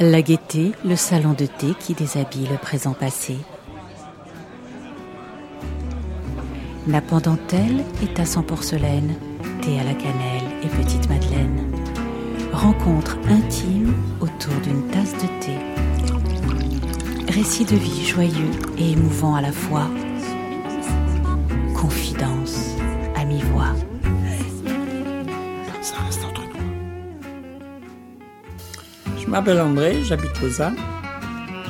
La gaieté, le salon de thé qui déshabille le présent passé. Nappe en dentelle et tasse en porcelaine, thé à la cannelle et petite madeleine. Rencontre intime autour d'une tasse de thé. Récit de vie joyeux et émouvant à la fois. Confidence M'appelle André, j'habite Lausanne.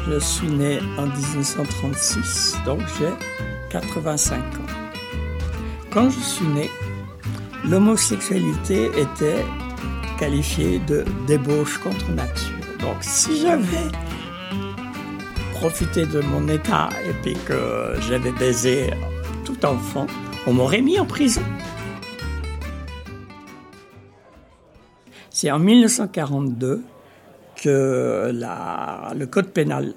Je suis né en 1936, donc j'ai 85 ans. Quand je suis né, l'homosexualité était qualifiée de débauche contre nature. Donc si j'avais profité de mon état et puis que j'avais baisé tout enfant, on m'aurait mis en prison. C'est en 1942 que le code pénal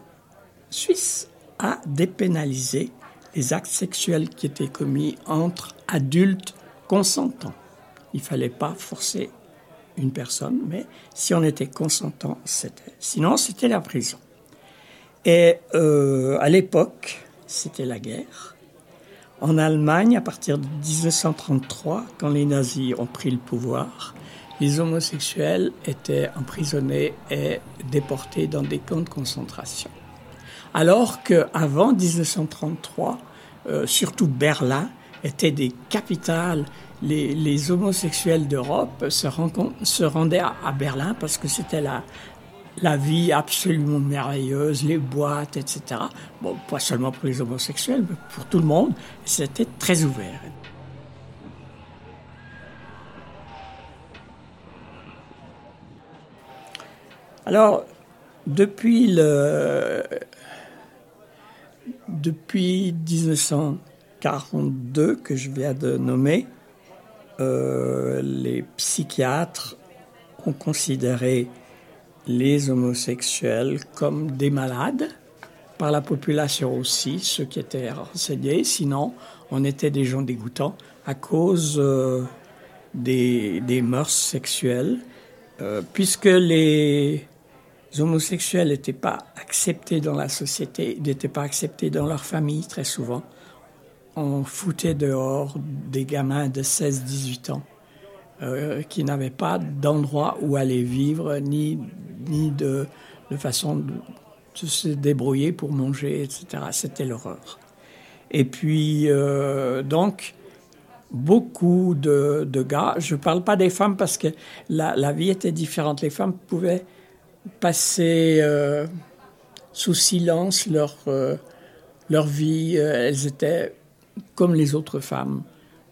suisse a dépénalisé les actes sexuels qui étaient commis entre adultes consentants. Il ne fallait pas forcer une personne, mais si on était consentant, c'était. Sinon, c'était la prison. Et euh, à l'époque, c'était la guerre. En Allemagne, à partir de 1933, quand les nazis ont pris le pouvoir, les homosexuels étaient emprisonnés et déportés dans des camps de concentration. Alors qu'avant 1933, euh, surtout Berlin, était des capitales. Les, homosexuels d'Europe se, rendaient à, Berlin parce que c'était la, la vie absolument merveilleuse, les boîtes, etc. Bon, pas seulement pour les homosexuels, mais pour tout le monde. C'était très ouvert. Alors, depuis le, depuis 1942 que je viens de nommer, euh, les psychiatres ont considéré les homosexuels comme des malades, par la population aussi, ceux qui étaient renseignés, sinon on était des gens dégoûtants à cause euh, des, des, mœurs sexuelles, euh, puisque les, les homosexuels n'étaient pas acceptés dans la société, n'étaient pas acceptés dans leur famille très souvent. On foutait dehors des gamins de 16-18 ans euh, qui n'avaient pas d'endroit où aller vivre, ni, ni de, façon de, se débrouiller pour manger, etc. C'était l'horreur. Et puis, euh, donc, beaucoup de, gars, je ne parle pas des femmes parce que la vie était différente. Les femmes pouvaient passer euh, sous silence leur, euh, leur vie. Euh, elles étaient, comme les autres femmes,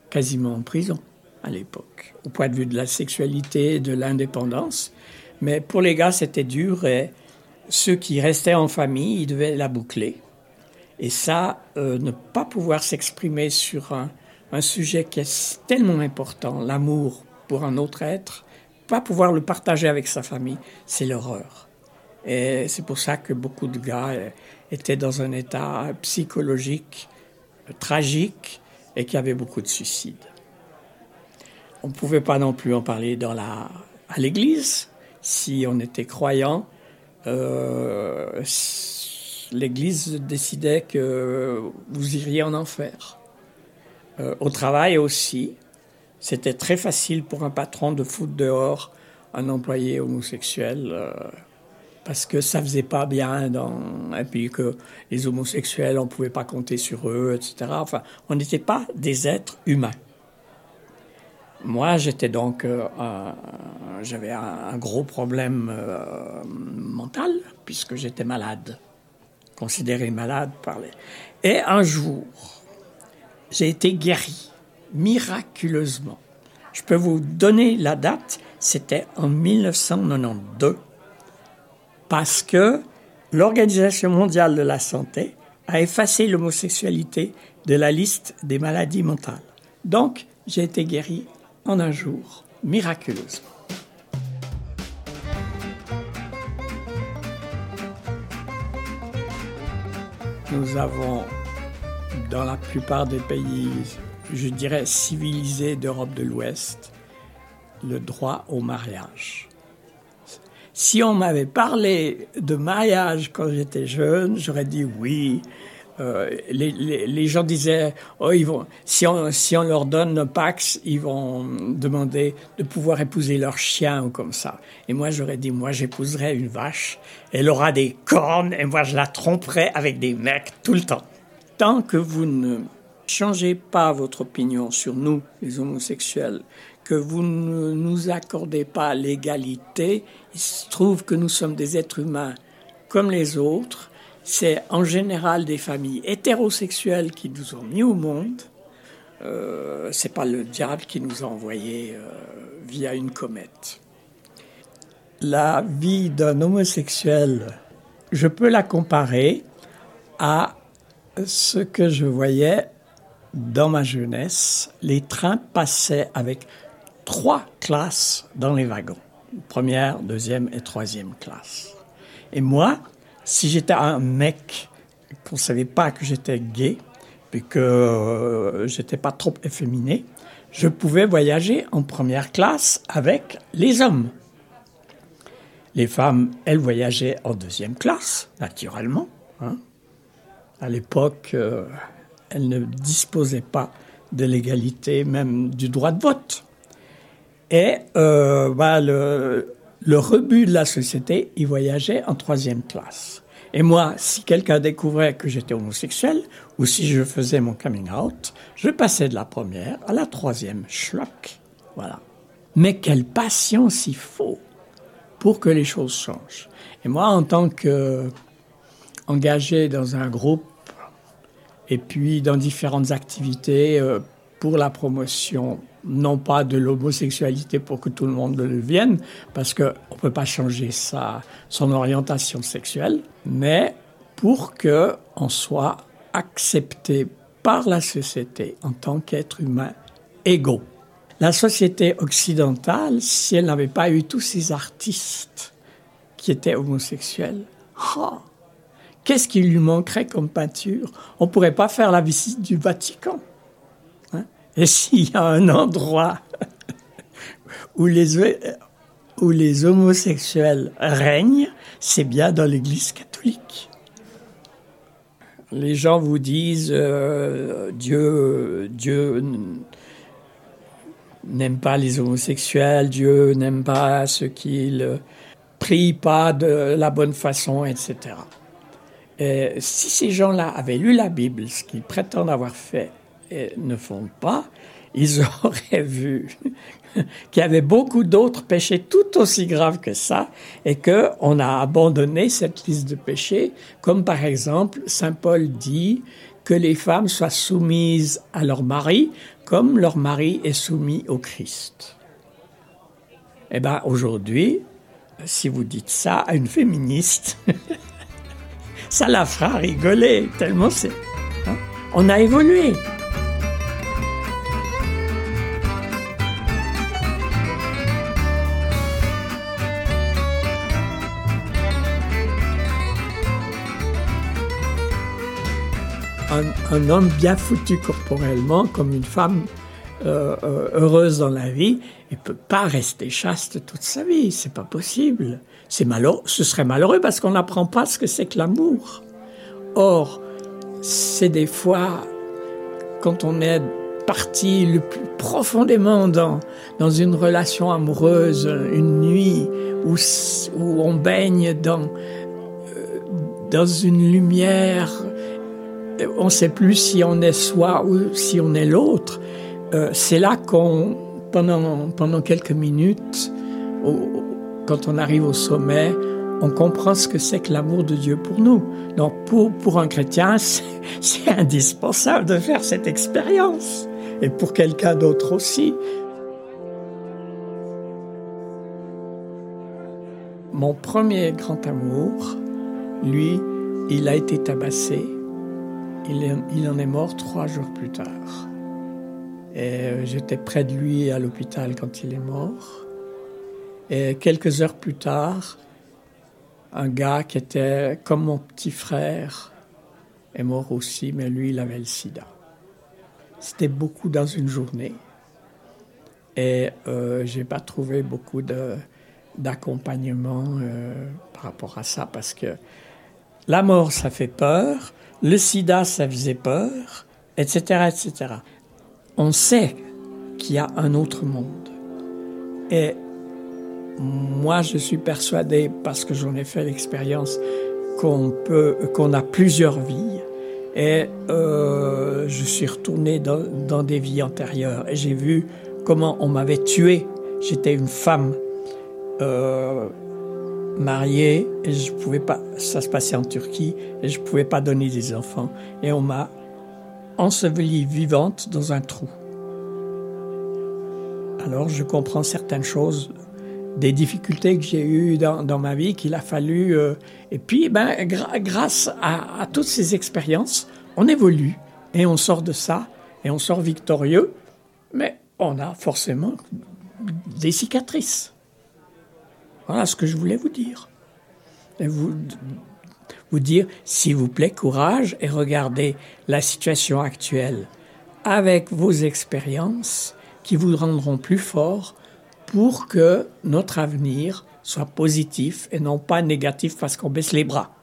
quasiment en prison à l'époque, au point de vue de la sexualité, de l'indépendance. Mais pour les gars, c'était dur et ceux qui restaient en famille, ils devaient la boucler. Et ça, ne pas pouvoir s'exprimer sur un, un sujet qui est tellement important, l'amour pour un autre être, pas pouvoir le partager avec sa famille, c'est l'horreur. Et c'est pour ça que beaucoup de gars euh, étaient dans un état psychologique euh, tragique et qu'il y avait beaucoup de suicides. On ne pouvait pas non plus en parler dans la, à l'église. Si on était croyant, euh, l'église décidait que vous iriez en enfer. au travail aussi, c'était très facile pour un patron de foutre dehors un employé homosexuel euh, parce que ça faisait pas bien dans, et puis que les homosexuels, on pouvait pas compter sur eux, etc. Enfin, on n'était pas des êtres humains. Moi, j'étais donc, euh, j'avais un, gros problème euh, mental puisque j'étais malade, considéré malade par les. Et un jour, j'ai été guéri miraculeusement. Je peux vous donner la date, c'était en 1992, parce que l'Organisation mondiale de la santé a effacé l'homosexualité de la liste des maladies mentales. Donc, j'ai été guéri en un jour, miraculeusement. Nous avons, dans la plupart des pays je dirais, civilisée d'Europe de l'Ouest, le droit au mariage. Si on m'avait parlé de mariage quand j'étais jeune, j'aurais dit oui. Euh, les, les, les, gens disaient, oh, ils vont, si on, si on leur donne le Pax, ils vont demander de pouvoir épouser leur chien ou comme ça. Et moi, j'aurais dit, moi, j'épouserai une vache. Elle aura des cornes et moi, je la tromperai avec des mecs tout le temps. Tant que vous ne changez pas votre opinion sur nous, les homosexuels, que vous ne nous accordez pas l'égalité, il se trouve que nous sommes des êtres humains comme les autres c'est en général des familles hétérosexuelles qui nous ont mis au monde. Euh, c'est pas le diable qui nous a envoyés euh, via une comète. La vie d'un homosexuel, je peux la comparer à ce que je voyais dans ma jeunesse. Les trains passaient avec trois classes dans les wagons. Première, deuxième et troisième classe. Et moi, si j'étais un mec, qu'on ne savait pas que j'étais gay, et que euh, j'étais pas trop efféminé, je pouvais voyager en première classe avec les hommes. Les femmes, elles voyageaient en deuxième classe, naturellement. Hein. À l'époque, euh, elles ne disposaient pas de l'égalité, même du droit de vote. Et euh, bah, le, rebut de la société, il voyageait en troisième classe. Et moi, si quelqu'un découvrait que j'étais homosexuel, ou si je faisais mon coming out, je passais de la première à la troisième. Schlock. Voilà. Mais quelle patience il faut pour que les choses changent. Et moi, en tant qu'engagé dans un groupe, et puis dans différentes activités euh, pour la promotion non pas de l'homosexualité pour que tout le monde le devienne, parce qu'on ne peut pas changer sa, son orientation sexuelle, mais pour qu'on soit accepté par la société en tant qu'être humain égaux. La société occidentale, si elle n'avait pas eu tous ces artistes qui étaient homosexuels, oh, qu'est-ce qui lui manquerait comme peinture? On ne pourrait pas faire la visite du Vatican. Et s'il y a un endroit où les, où les homosexuels règnent, c'est bien dans l'Église catholique. Les gens vous disent euh, Dieu, Dieu n'aime pas les homosexuels, Dieu n'aime pas ceux qui ne prient pas de la bonne façon, etc. Et si ces gens-là avaient lu la Bible, ce qu'ils prétendent avoir fait, ne font pas, ils auraient vu qu'il y avait beaucoup d'autres péchés tout aussi graves que ça et que on a abandonné cette liste de péchés, comme par exemple Saint Paul dit que les femmes soient soumises à leur mari comme leur mari est soumis au Christ. Eh bien, aujourd'hui, si vous dites ça à une féministe, ça la fera rigoler, tellement c'est. Hein. on a évolué. un, homme bien foutu corporellement, comme une femme euh, euh, heureuse dans la vie, il peut pas rester chaste toute sa vie. C'est pas possible. C'est malheureux. Ce serait malheureux parce qu'on n'apprend pas ce que c'est que l'amour. Or, c'est des fois quand on est parti le plus profondément dans, dans une relation amoureuse, une nuit où, où on baigne dans, euh, dans une lumière on ne sait plus si on est soi ou si on est l'autre. Euh, c'est là qu'on, pendant, pendant quelques minutes, quand on arrive au sommet, on comprend ce que c'est que l'amour de Dieu pour nous. Donc pour, pour un chrétien, c'est indispensable de faire cette expérience. Et pour quelqu'un d'autre aussi. Mon premier grand amour, lui, il a été tabassé il, en est mort trois jours plus tard. Et euh, j'étais près de lui à l'hôpital quand il est mort. Et quelques heures plus tard, un gars qui était comme mon petit frère est mort aussi, mais lui, il avait le sida. C'était beaucoup dans une journée. Et euh, j'ai pas trouvé beaucoup d'accompagnement euh, par rapport à ça, parce que la mort, ça fait peur, le sida, ça faisait peur, etc., etc. On sait qu'il y a un autre monde. Et moi, je suis persuadé, parce que j'en ai fait l'expérience, qu'on peut, qu'on a plusieurs vies. Et euh, je suis retourné dans, des vies antérieures et j'ai vu comment on m'avait tué. J'étais une femme euh, mariée et je pouvais pas. Ça se passait en Turquie et je pouvais pas donner des enfants. Et on m'a ensevelie vivante dans un trou. Alors je comprends certaines choses des difficultés que j'ai eues dans, ma vie, qu'il a fallu... Euh, et puis, ben, grâce à, toutes ces expériences, on évolue et on sort de ça et on sort victorieux, mais on a forcément des cicatrices. Voilà ce que je voulais vous dire. Et vous, vous dire, s'il vous plaît, courage et regardez la situation actuelle avec vos expériences qui vous rendront plus fort pour que notre avenir soit positif et non pas négatif parce qu'on baisse les bras.